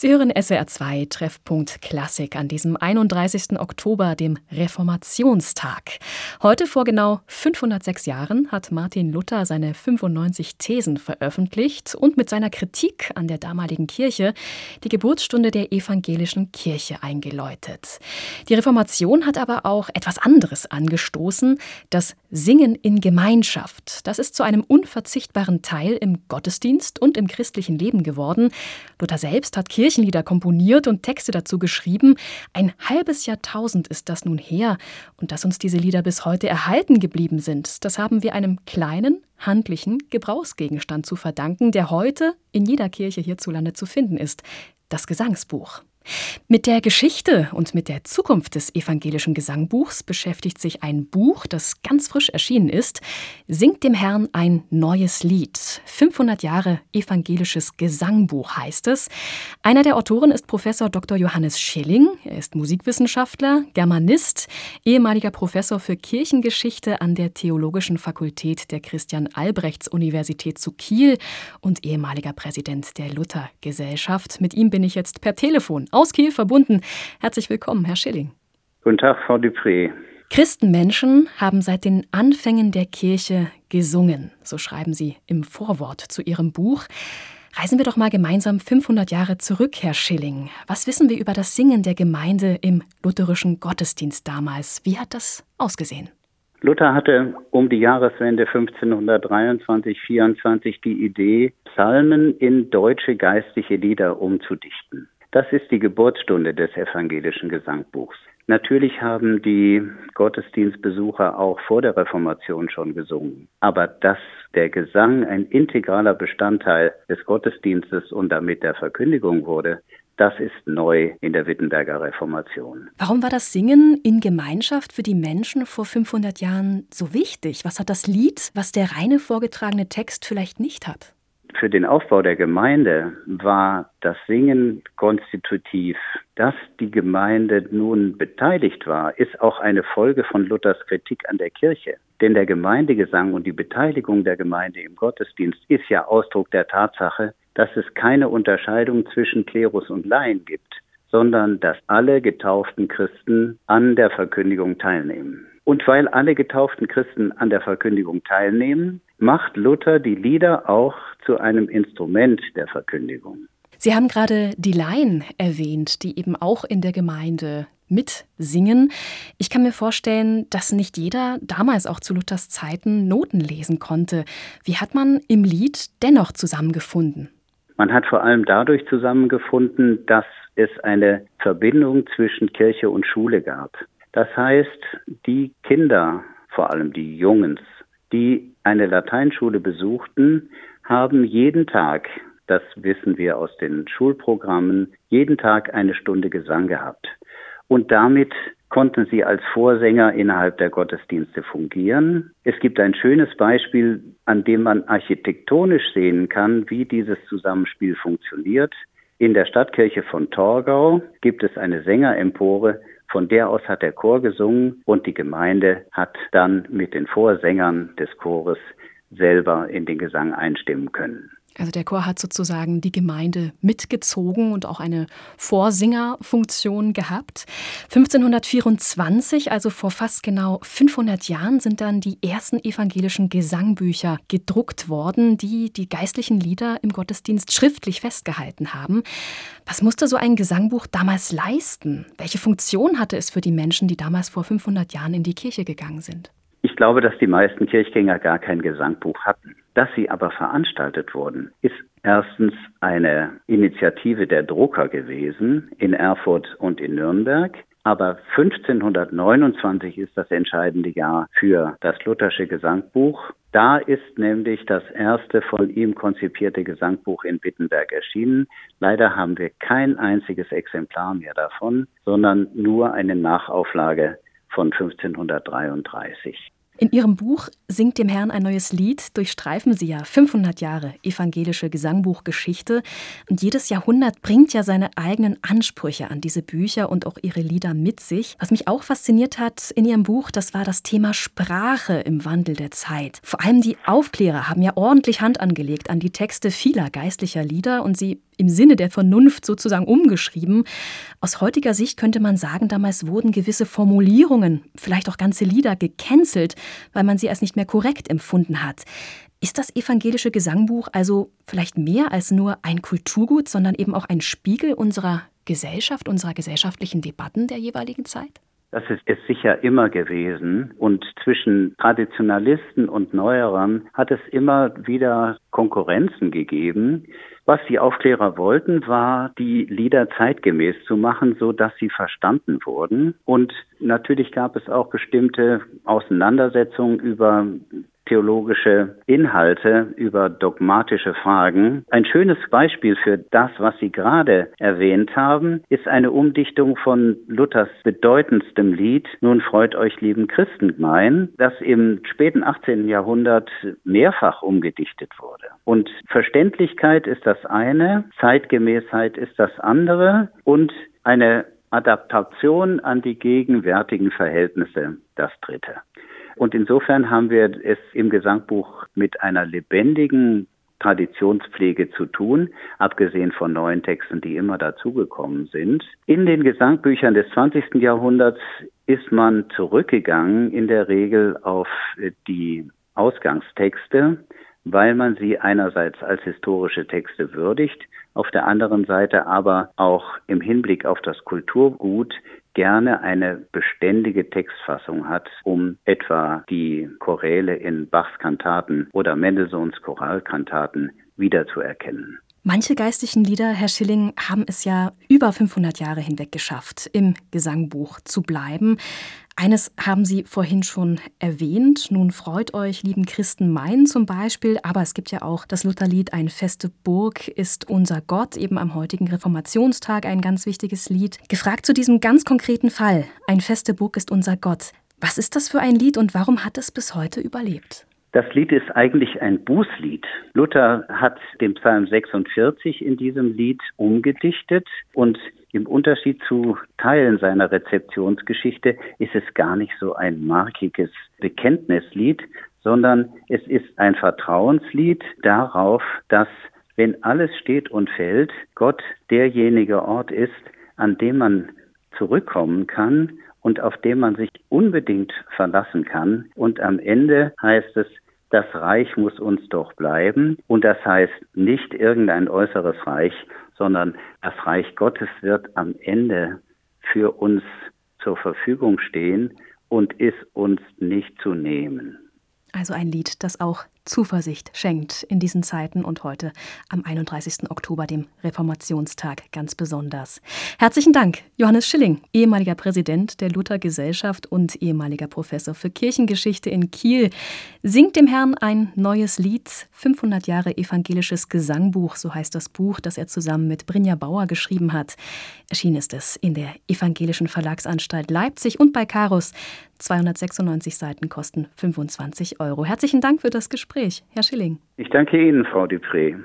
Sie hören SWR 2 Treffpunkt Klassik an diesem 31. Oktober, dem Reformationstag. Heute vor genau 506 Jahren hat Martin Luther seine 95 Thesen veröffentlicht und mit seiner Kritik an der damaligen Kirche die Geburtsstunde der evangelischen Kirche eingeläutet. Die Reformation hat aber auch etwas anderes angestoßen, das Singen in Gemeinschaft. Das ist zu einem unverzichtbaren Teil im Gottesdienst und im christlichen Leben geworden. Luther selbst hat Kirche Kirchenlieder komponiert und Texte dazu geschrieben. Ein halbes Jahrtausend ist das nun her. Und dass uns diese Lieder bis heute erhalten geblieben sind, das haben wir einem kleinen, handlichen Gebrauchsgegenstand zu verdanken, der heute in jeder Kirche hierzulande zu finden ist. Das Gesangsbuch. Mit der Geschichte und mit der Zukunft des evangelischen Gesangbuchs beschäftigt sich ein Buch, das ganz frisch erschienen ist. Singt dem Herrn ein neues Lied. 500 Jahre evangelisches Gesangbuch heißt es. Einer der Autoren ist Professor Dr. Johannes Schilling. Er ist Musikwissenschaftler, Germanist, ehemaliger Professor für Kirchengeschichte an der Theologischen Fakultät der Christian-Albrechts-Universität zu Kiel und ehemaliger Präsident der Luther-Gesellschaft. Mit ihm bin ich jetzt per Telefon aus Kiel verbunden. Herzlich willkommen, Herr Schilling. Guten Tag, Frau Dupré. Christenmenschen haben seit den Anfängen der Kirche gesungen, so schreiben Sie im Vorwort zu Ihrem Buch. Reisen wir doch mal gemeinsam 500 Jahre zurück, Herr Schilling. Was wissen wir über das Singen der Gemeinde im lutherischen Gottesdienst damals? Wie hat das ausgesehen? Luther hatte um die Jahreswende 1523-24 die Idee, Psalmen in deutsche geistliche Lieder umzudichten. Das ist die Geburtsstunde des evangelischen Gesangbuchs. Natürlich haben die Gottesdienstbesucher auch vor der Reformation schon gesungen. Aber dass der Gesang ein integraler Bestandteil des Gottesdienstes und damit der Verkündigung wurde, das ist neu in der Wittenberger Reformation. Warum war das Singen in Gemeinschaft für die Menschen vor 500 Jahren so wichtig? Was hat das Lied, was der reine vorgetragene Text vielleicht nicht hat? Für den Aufbau der Gemeinde war das Singen konstitutiv. Dass die Gemeinde nun beteiligt war, ist auch eine Folge von Luthers Kritik an der Kirche. Denn der Gemeindegesang und die Beteiligung der Gemeinde im Gottesdienst ist ja Ausdruck der Tatsache, dass es keine Unterscheidung zwischen Klerus und Laien gibt, sondern dass alle getauften Christen an der Verkündigung teilnehmen. Und weil alle getauften Christen an der Verkündigung teilnehmen, macht Luther die Lieder auch zu einem Instrument der Verkündigung. Sie haben gerade die Laien erwähnt, die eben auch in der Gemeinde mitsingen. Ich kann mir vorstellen, dass nicht jeder damals auch zu Luthers Zeiten Noten lesen konnte. Wie hat man im Lied dennoch zusammengefunden? Man hat vor allem dadurch zusammengefunden, dass es eine Verbindung zwischen Kirche und Schule gab. Das heißt, die Kinder, vor allem die Jungs, die eine Lateinschule besuchten, haben jeden Tag, das wissen wir aus den Schulprogrammen, jeden Tag eine Stunde Gesang gehabt. Und damit konnten sie als Vorsänger innerhalb der Gottesdienste fungieren. Es gibt ein schönes Beispiel, an dem man architektonisch sehen kann, wie dieses Zusammenspiel funktioniert. In der Stadtkirche von Torgau gibt es eine Sängerempore, von der aus hat der Chor gesungen und die Gemeinde hat dann mit den Vorsängern des Chores selber in den Gesang einstimmen können. Also der Chor hat sozusagen die Gemeinde mitgezogen und auch eine Vorsingerfunktion gehabt. 1524, also vor fast genau 500 Jahren, sind dann die ersten evangelischen Gesangbücher gedruckt worden, die die geistlichen Lieder im Gottesdienst schriftlich festgehalten haben. Was musste so ein Gesangbuch damals leisten? Welche Funktion hatte es für die Menschen, die damals vor 500 Jahren in die Kirche gegangen sind? Ich glaube, dass die meisten Kirchgänger gar kein Gesangbuch hatten. Dass sie aber veranstaltet wurden, ist erstens eine Initiative der Drucker gewesen in Erfurt und in Nürnberg. Aber 1529 ist das entscheidende Jahr für das Luthersche Gesangbuch. Da ist nämlich das erste von ihm konzipierte Gesangbuch in Wittenberg erschienen. Leider haben wir kein einziges Exemplar mehr davon, sondern nur eine Nachauflage von 1533. In Ihrem Buch Singt dem Herrn ein neues Lied durchstreifen Sie ja 500 Jahre evangelische Gesangbuchgeschichte. Und jedes Jahrhundert bringt ja seine eigenen Ansprüche an diese Bücher und auch ihre Lieder mit sich. Was mich auch fasziniert hat in Ihrem Buch, das war das Thema Sprache im Wandel der Zeit. Vor allem die Aufklärer haben ja ordentlich Hand angelegt an die Texte vieler geistlicher Lieder und sie im Sinne der Vernunft sozusagen umgeschrieben. Aus heutiger Sicht könnte man sagen, damals wurden gewisse Formulierungen, vielleicht auch ganze Lieder gecancelt, weil man sie als nicht mehr korrekt empfunden hat. Ist das evangelische Gesangbuch also vielleicht mehr als nur ein Kulturgut, sondern eben auch ein Spiegel unserer Gesellschaft, unserer gesellschaftlichen Debatten der jeweiligen Zeit? Das ist es sicher immer gewesen. Und zwischen Traditionalisten und Neuerern hat es immer wieder Konkurrenzen gegeben. Was die Aufklärer wollten, war, die Lieder zeitgemäß zu machen, so dass sie verstanden wurden. Und natürlich gab es auch bestimmte Auseinandersetzungen über theologische Inhalte, über dogmatische Fragen. Ein schönes Beispiel für das, was Sie gerade erwähnt haben, ist eine Umdichtung von Luthers bedeutendstem Lied Nun freut euch, lieben Christengemein, das im späten 18. Jahrhundert mehrfach umgedichtet wurde. Und Verständlichkeit ist das eine, Zeitgemäßheit ist das andere und eine Adaptation an die gegenwärtigen Verhältnisse das dritte. Und insofern haben wir es im Gesangbuch mit einer lebendigen Traditionspflege zu tun, abgesehen von neuen Texten, die immer dazugekommen sind. In den Gesangbüchern des 20. Jahrhunderts ist man zurückgegangen in der Regel auf die Ausgangstexte, weil man sie einerseits als historische Texte würdigt, auf der anderen Seite aber auch im Hinblick auf das Kulturgut gerne eine beständige Textfassung hat, um etwa die Choräle in Bachs Kantaten oder Mendelssohns Choralkantaten wiederzuerkennen. Manche geistlichen Lieder, Herr Schilling, haben es ja über 500 Jahre hinweg geschafft, im Gesangbuch zu bleiben. Eines haben Sie vorhin schon erwähnt. Nun freut euch, lieben Christen, mein zum Beispiel. Aber es gibt ja auch das Lutherlied Ein feste Burg ist unser Gott, eben am heutigen Reformationstag ein ganz wichtiges Lied. Gefragt zu diesem ganz konkreten Fall. Ein feste Burg ist unser Gott. Was ist das für ein Lied und warum hat es bis heute überlebt? Das Lied ist eigentlich ein Bußlied. Luther hat den Psalm 46 in diesem Lied umgedichtet und im Unterschied zu Teilen seiner Rezeptionsgeschichte ist es gar nicht so ein markiges Bekenntnislied, sondern es ist ein Vertrauenslied darauf, dass wenn alles steht und fällt, Gott derjenige Ort ist, an dem man zurückkommen kann und auf dem man sich unbedingt verlassen kann. Und am Ende heißt es, das Reich muss uns doch bleiben. Und das heißt nicht irgendein äußeres Reich, sondern das Reich Gottes wird am Ende für uns zur Verfügung stehen und ist uns nicht zu nehmen. Also ein Lied, das auch Zuversicht schenkt in diesen Zeiten und heute am 31. Oktober, dem Reformationstag, ganz besonders. Herzlichen Dank, Johannes Schilling, ehemaliger Präsident der Luther Gesellschaft und ehemaliger Professor für Kirchengeschichte in Kiel. Singt dem Herrn ein neues Lied, 500 Jahre evangelisches Gesangbuch, so heißt das Buch, das er zusammen mit Brinja Bauer geschrieben hat. Erschienen ist es in der Evangelischen Verlagsanstalt Leipzig und bei Karus. 296 Seiten kosten 25 Euro. Herzlichen Dank für das Gespräch, Herr Schilling. Ich danke Ihnen, Frau Dupré.